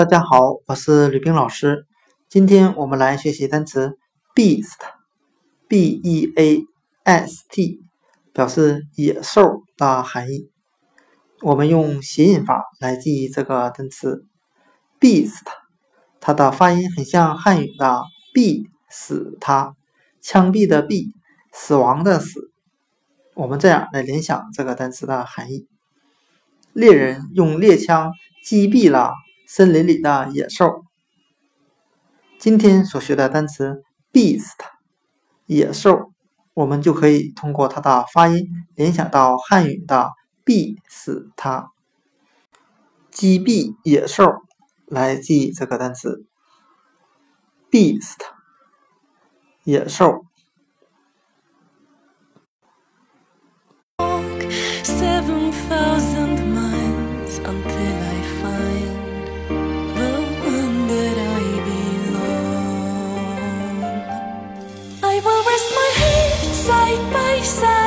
大家好，我是吕冰老师。今天我们来学习单词 beast，b-e-a-s-t，表示野兽的含义。我们用谐音法来记忆这个单词 beast，它的发音很像汉语的“毙死他”，枪毙的毙，死亡的死。我们这样来联想这个单词的含义：猎人用猎枪击毙了。森林里的野兽。今天所学的单词 beast，野兽，我们就可以通过它的发音联想到汉语的“毙死它”，击毙野兽来记这个单词 beast，野兽。will rest my head side by side.